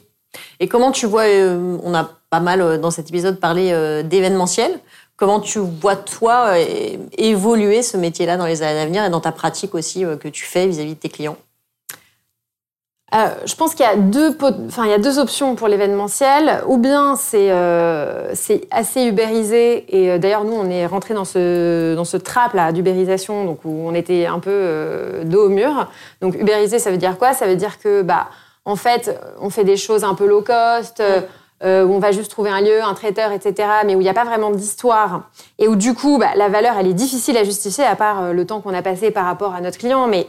Et comment tu vois, on a pas mal dans cet épisode parlé d'événementiel. Comment tu vois, toi, euh, évoluer ce métier-là dans les années à venir et dans ta pratique aussi euh, que tu fais vis-à-vis de tes clients? Euh, je pense qu'il y a deux, enfin il y a deux options pour l'événementiel. Ou bien c'est c'est assez ubérisé et d'ailleurs nous on est rentré dans ce dans ce trap là d'ubérisation donc où on était un peu dos au mur. Donc ubérisé ça veut dire quoi? Ça veut dire que bah en fait on fait des choses un peu low cost. Euh, où on va juste trouver un lieu, un traiteur, etc., mais où il n'y a pas vraiment d'histoire, et où du coup, bah, la valeur, elle est difficile à justifier, à part euh, le temps qu'on a passé par rapport à notre client, mais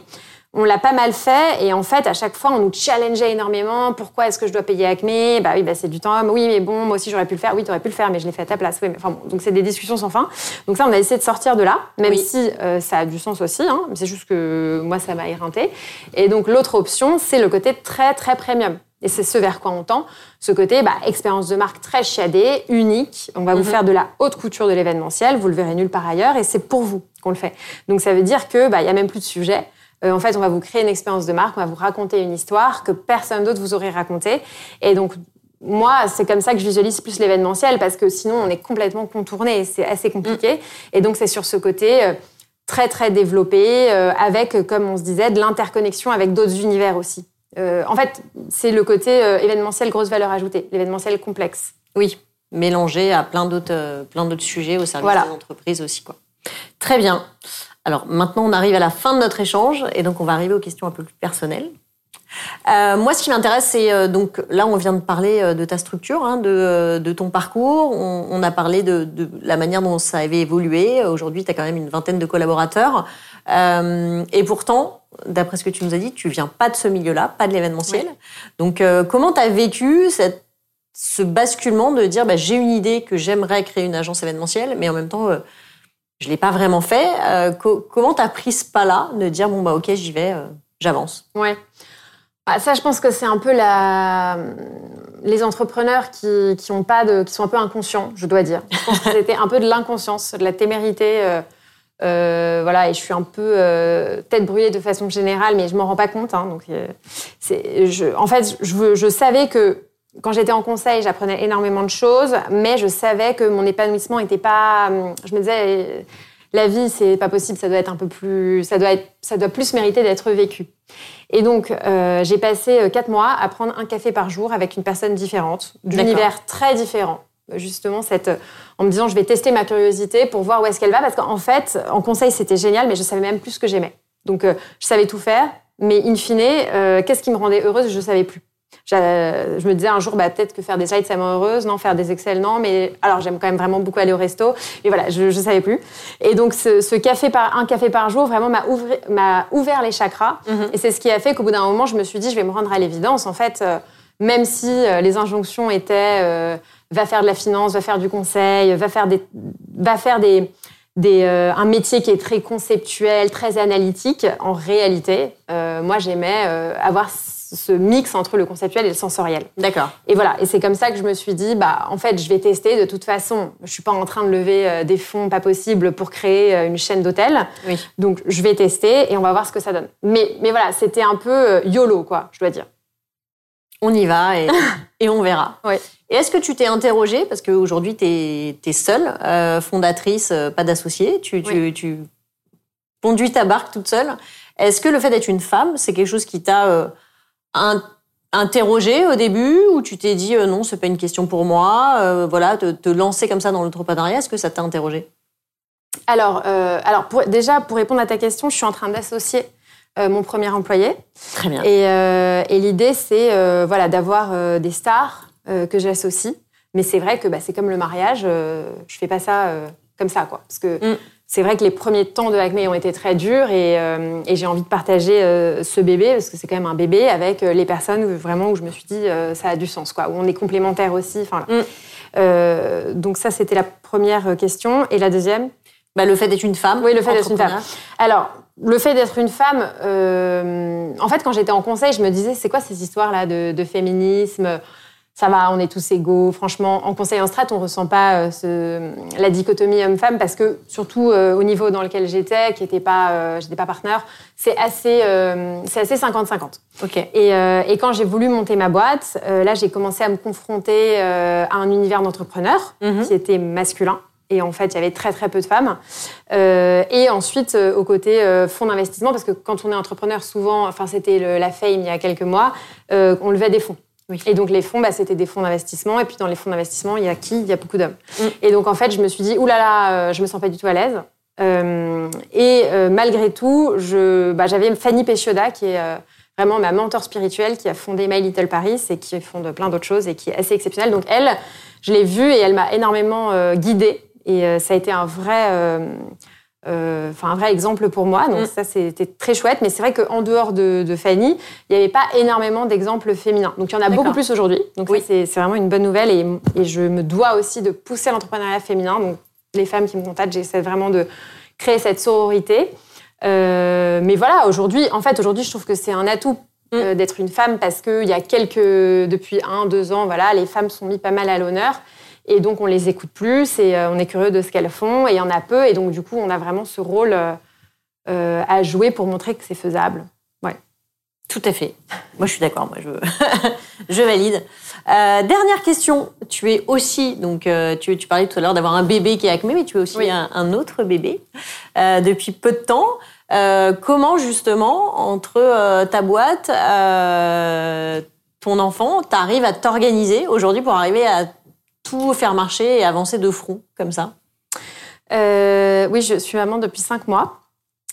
on l'a pas mal fait, et en fait, à chaque fois, on nous challengeait énormément. Pourquoi est-ce que je dois payer Acme? Bah oui, bah, c'est du temps. Oui, mais bon, moi aussi, j'aurais pu le faire. Oui, tu aurais pu le faire, mais je l'ai fait à ta place. Oui, mais, enfin bon, donc c'est des discussions sans fin. Donc ça, on a essayé de sortir de là, même si euh, ça a du sens aussi. Hein, c'est juste que moi, ça m'a éreinté. Et donc l'autre option, c'est le côté très, très premium. Et c'est ce vers quoi on tend. Ce côté, bah, expérience de marque très chiadée, unique. On va vous mhm. faire de la haute couture de l'événementiel. Vous le verrez nulle part ailleurs. Et c'est pour vous qu'on le fait. Donc ça veut dire que, bah, il y a même plus de sujet. Euh, en fait, on va vous créer une expérience de marque. On va vous raconter une histoire que personne d'autre vous aurait racontée. Et donc, moi, c'est comme ça que je visualise plus l'événementiel parce que sinon, on est complètement contourné. C'est assez compliqué. Mm. Et donc, c'est sur ce côté, euh, très très développé, euh, avec, comme on se disait, de l'interconnexion avec d'autres univers aussi. Euh, en fait, c'est le côté euh, événementiel grosse valeur ajoutée, l'événementiel complexe. Oui, mélangé à plein d'autres euh, plein d'autres sujets au service des entreprises aussi quoi. Très bien. Alors maintenant, on arrive à la fin de notre échange et donc on va arriver aux questions un peu plus personnelles. moi, ce qui m'intéresse, c'est donc là, on vient de parler de ta structure, hein, de, ton parcours. On, a parlé de, de, la manière dont ça avait évolué. Aujourd'hui, tu as quand même une vingtaine de collaborateurs. et pourtant, d'après ce que tu nous as dit, tu viens pas de ce milieu-là, pas de l'événementiel. Donc, euh, comment tu as vécu cette, ce basculement de dire bah, j'ai une idée que j'aimerais créer une agence événementielle, mais en même temps, euh, je l'ai pas vraiment fait. Euh, comment tu as pris ce pas-là de dire bon, bah ok, j'y vais, j'avance? Ouais. Bah, ça, je pense que c'est un peu les entrepreneurs qui, qui, ont pas qui sont un peu inconscients, je dois dire. C'était un peu de l'inconscience, de la témérité. Euh, voilà, et je suis un peu euh, tête brûlée de façon générale, mais je m'en rends pas compte. Hein, donc, euh, en fait, je savais que quand j'étais en conseil, j'apprenais énormément de choses, mais je savais que mon épanouissement n'était pas. Je me disais, la vie, c'est pas possible, ça doit être un peu plus, ça doit être, ça doit plus mériter d'être vécu. Et donc, j'ai passé quatre mois à prendre un café par jour avec une personne différente, d'univers très différent justement cette, en me disant je vais tester ma curiosité pour voir où est-ce qu'elle va parce qu'en fait en conseil c'était génial mais je savais même plus ce que j'aimais donc euh, je savais tout faire mais in fine euh, qu'est-ce qui me rendait heureuse je savais plus je me disais un jour bah, peut-être que faire des slides ça me heureuse. Non faire des excel non mais alors j'aime quand même vraiment beaucoup aller au resto. Et voilà je, je savais plus. Et donc ce, café par un café par jour vraiment m'a ouvert, m'a les chakras. Mm-hmm. et c'est ce qui a fait qu'au bout d'un moment je me suis dit je vais me rendre à l'évidence. En fait euh, même si les injonctions étaient va faire de la finance, va faire du conseil, va faire des, va faire des, des, un métier qui est très conceptuel, très analytique, en réalité, moi j'aimais avoir ce mix entre le conceptuel et le sensoriel. D'accord. Et voilà, et c'est comme ça que je me suis dit, bah, en fait, je vais tester. De toute façon, je suis pas en train de lever euh, des fonds pas possibles pour créer euh, une chaîne d'hôtels. Oui. Donc, je vais tester et on va voir ce que ça donne. Mais, mais voilà, c'était un peu euh, YOLO, quoi, je dois dire. On y va et, et on verra. Oui. Et est-ce que tu t'es interrogée, parce qu'aujourd'hui, tu es, seule, fondatrice, pas tu, tu, tu, conduis ta barque toute seule. Est-ce que le fait d'être une femme, c'est quelque chose qui t'a interrogé au début ou tu t'es dit euh, non, c'est pas une question pour moi, euh, voilà, te, te, lancer comme ça dans l'entrepreneuriat, est-ce que ça t'a interrogé? Alors, euh, alors pour, déjà pour répondre à ta question, je suis en train d'associer mon premier employé. Très bien. Et, et l'idée c'est voilà d'avoir des stars que j'associe, mais c'est vrai que bah, c'est comme le mariage, je fais pas ça comme ça quoi, parce que mm c'est vrai que les premiers temps de Acme ont été très durs et, euh, j'ai envie de partager euh, ce bébé parce que c'est quand même un bébé avec euh, les personnes où, vraiment où je me suis dit ça a du sens quoi. Où on est complémentaires aussi enfin mm. donc ça c'était la première question. Et la deuxième? Bah, le fait d'être une femme oui le fait d'être une femme. alors le fait d'être une femme en fait quand j'étais en conseil je me disais c'est quoi ces histoires là de, de féminisme? Ça va, on est tous égaux. Franchement, en conseil en strat, on ressent pas euh, ce, la dichotomie homme-femme parce que surtout euh, au niveau dans lequel j'étais, qui était pas, euh, j'étais pas partenaire, c'est assez, c'est assez 50-50. Ok. Et, et quand j'ai voulu monter ma boîte, là, j'ai commencé à me confronter à un univers d'entrepreneurs mhm. qui était masculin. Et en fait, il y avait très très peu de femmes. et ensuite, au côté fonds d'investissement, parce que quand on est entrepreneur, souvent, enfin c'était la fame il y a quelques mois, on levait des fonds. Et donc les fonds, bah, c'était des fonds d'investissement. Et puis dans les fonds d'investissement, il y a qui? Il y a beaucoup d'hommes. Mm. Et donc en fait, je me suis dit, oulala, là là, euh, je me sens pas du tout à l'aise. Euh, et euh, malgré tout, bah, j'avais Fanny Péchioda, qui est vraiment ma mentor spirituelle, qui a fondé My Little Paris et qui fonde plein d'autres choses et qui est assez exceptionnelle. Donc elle, je l'ai vue et elle m'a énormément guidée. Et ça a été un vrai euh, enfin un vrai exemple pour moi. Donc mm. ça, c'était très chouette. Mais c'est vrai qu'en dehors de, Fanny, il n'y avait pas énormément d'exemples féminins. Donc il y en a beaucoup plus aujourd'hui. Donc oui. c'est vraiment une bonne nouvelle. Et, et, je me dois aussi de pousser l'entrepreneuriat féminin. Donc les femmes qui me contactent, j'essaie vraiment de créer cette sororité. Euh, mais voilà, aujourd'hui, en fait, aujourd'hui, je trouve que c'est un atout mm. euh, d'être une femme parce qu'il y a quelques, depuis un, deux ans, voilà, les femmes sont mises pas mal à l'honneur. Et donc, on les écoute plus et euh, on est curieux de ce qu'elles font. Et il y en a peu. Et donc, du coup, on a vraiment ce rôle euh, euh, à jouer pour montrer que c'est faisable. Ouais. Tout à fait. Moi, je suis d'accord. Moi, je, je valide. dernière question. Tu es aussi, donc, tu, tu, parlais tout à l'heure d'avoir un bébé qui est acmé, mais tu es aussi un, autre bébé depuis peu de temps. comment, justement, entre ta boîte, ton enfant, tu arrives à t'organiser aujourd'hui pour arriver à tout faire marcher et avancer de front comme ça euh, Oui, je suis maman depuis cinq mois.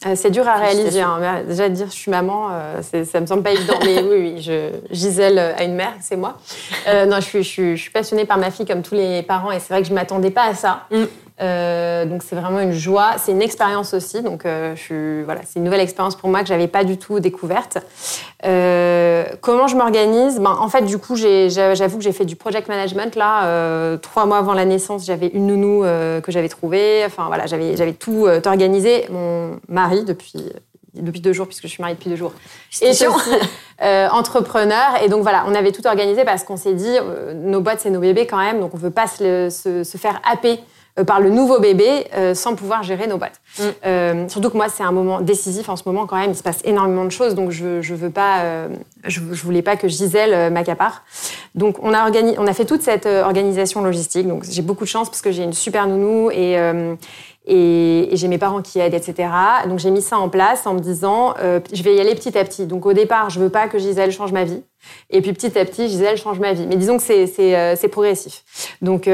Euh, c'est dur à réaliser. Hein. Déjà, dire je suis maman, euh, ça me semble pas évident. mais oui, oui, je, Gisèle a une mère, c'est moi. non, je suis, je, suis, passionnée par ma fille comme tous les parents et c'est vrai que je m'attendais pas à ça. Mm. Euh, donc c'est vraiment une joie, c'est une expérience aussi. Donc euh, je suis, voilà, c'est une nouvelle expérience pour moi que j'avais pas du tout découverte. Euh, comment je m'organise? Ben, en fait du coup j'avoue que j'ai fait du project management là trois mois avant la naissance. J'avais une nounou que j'avais trouvée. Enfin voilà, j'avais j'avais tout organisé. Mon mari depuis depuis deux jours, puisque je suis mariée depuis deux jours. Et aussi entrepreneur. Et donc voilà, on avait tout organisé parce qu'on s'est dit, nos boîtes, c'est nos bébés quand même, donc on ne veut pas se, se, se faire happer par le nouveau bébé euh, sans pouvoir gérer nos boîtes. Mm. Euh, surtout que moi, c'est un moment décisif en ce moment quand même. Il se passe énormément de choses, donc je, je veux pas, je, voulais pas que Gisèle m'accapare. Donc on a on a fait toute cette organisation logistique. Donc j'ai beaucoup de chance parce que j'ai une super nounou et et, j'ai mes parents qui aident, etc. Donc j'ai mis ça en place en me disant, je vais y aller petit à petit. Donc au départ, je veux pas que Gisèle change ma vie. Et puis petit à petit, Gisèle change ma vie. Mais disons que c'est progressif. Donc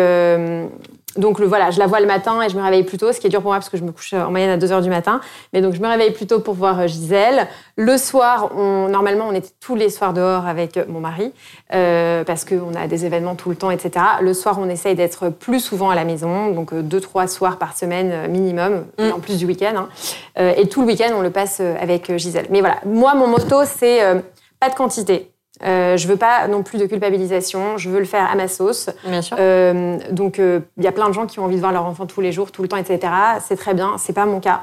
donc le, voilà, je la vois le matin et je me réveille plus tôt, ce qui est dur pour moi parce que je me couche en moyenne à 2 heures du matin. Mais donc je me réveille plus tôt pour voir euh, Gisèle. Le soir, on, normalement, on était tous les soirs dehors avec euh, mon mari euh, parce qu'on a des événements tout le temps, etc. Le soir, on essaye d'être plus souvent à la maison, donc euh, deux, trois soirs par semaine minimum, mm. en plus du week-end. Hein. Euh, et tout le week-end, on le passe avec Gisèle. Mais voilà, moi, mon motto, c'est pas de quantité, Euh, je veux pas non plus de culpabilisation. Je veux le faire à ma sauce. Bien sûr. Euh, donc, il y a plein de gens qui ont envie de voir leur enfant tous les jours, tout le temps, etc. C'est très bien. C'est pas mon cas.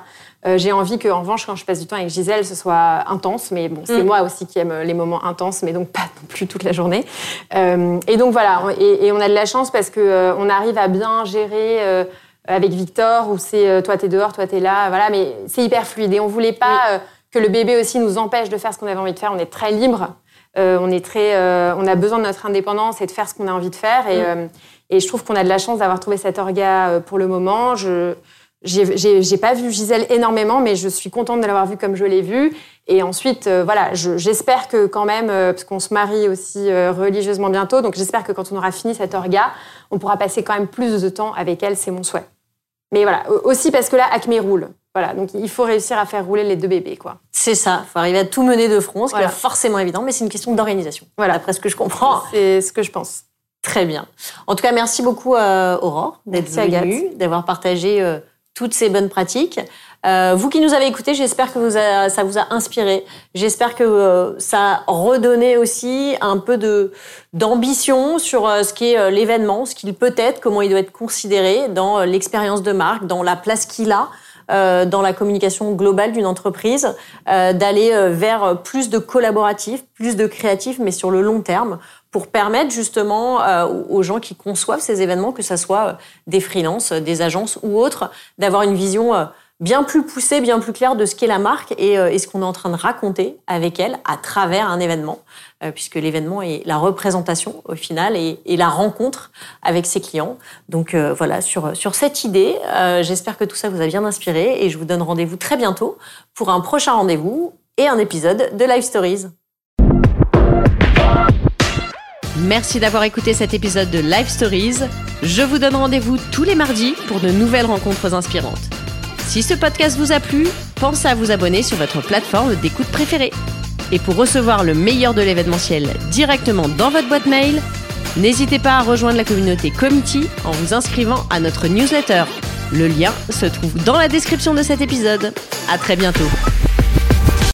J'ai envie que, en revanche, quand je passe du temps avec Gisèle, ce soit intense. Mais bon, c'est mm. moi aussi qui aime les moments intenses, mais donc pas non plus toute la journée. et donc voilà. Et, et, on a de la chance parce que on arrive à bien gérer avec Victor où c'est euh, toi t'es dehors, toi t'es là, voilà. Mais c'est hyper fluide et on voulait pas euh, que le bébé aussi nous empêche de faire ce qu'on avait envie de faire. On est très libre, euh, on est très, on a besoin de notre indépendance et de faire ce qu'on a envie de faire. Et, et je trouve qu'on a de la chance d'avoir trouvé cet orga pour le moment. Je j'ai pas vu Gisèle énormément, mais je suis contente de l'avoir vue comme je l'ai vue. Et ensuite, voilà, j'espère que quand même, parce qu'on se marie aussi religieusement bientôt, donc j'espère que quand on aura fini cet orga, on pourra passer quand même plus de temps avec elle, c'est mon souhait. Mais voilà, aussi parce que là, Acme roule. Voilà, donc il faut réussir à faire rouler les deux bébés, quoi. C'est ça, il faut arriver à tout mener de front, ce qui est forcément évident, mais c'est une question d'organisation. Voilà, après ce que je comprends. C'est ce que je pense. Très bien. En tout cas, merci beaucoup, euh, Aurore, d'être venue, d'avoir partagé euh, toutes ces bonnes pratiques. Euh, vous qui nous avez écoutés, j'espère que vous ça vous a inspiré. J'espère que euh, ça a redonné aussi un peu de d'ambition sur euh, ce qu'est euh, l'événement, ce qu'il peut être, comment il doit être considéré dans l'expérience de marque, dans la place qu'il a dans la communication globale d'une entreprise, d'aller vers plus de collaboratifs, plus de créatifs, mais sur le long terme, pour permettre justement aux gens qui conçoivent ces événements, que ce soit des freelances, des agences ou autres, d'avoir une vision bien plus poussé, bien plus clair de ce qu'est la marque et, euh, ce qu'on est en train de raconter avec elle à travers un événement, euh, puisque l'événement est la représentation au final et, la rencontre avec ses clients. Donc euh, voilà, sur, sur cette idée, j'espère que tout ça vous a bien inspiré et je vous donne rendez-vous très bientôt pour un prochain rendez-vous et un épisode de Live Stories. Merci d'avoir écouté cet épisode de Live Stories. Je vous donne rendez-vous tous les mardis pour de nouvelles rencontres inspirantes. Si ce podcast vous a plu, pensez à vous abonner sur votre plateforme d'écoute préférée. Et pour recevoir le meilleur de l'événementiel directement dans votre boîte mail, n'hésitez pas à rejoindre la communauté Committee en vous inscrivant à notre newsletter. Le lien se trouve dans la description de cet épisode. À très bientôt.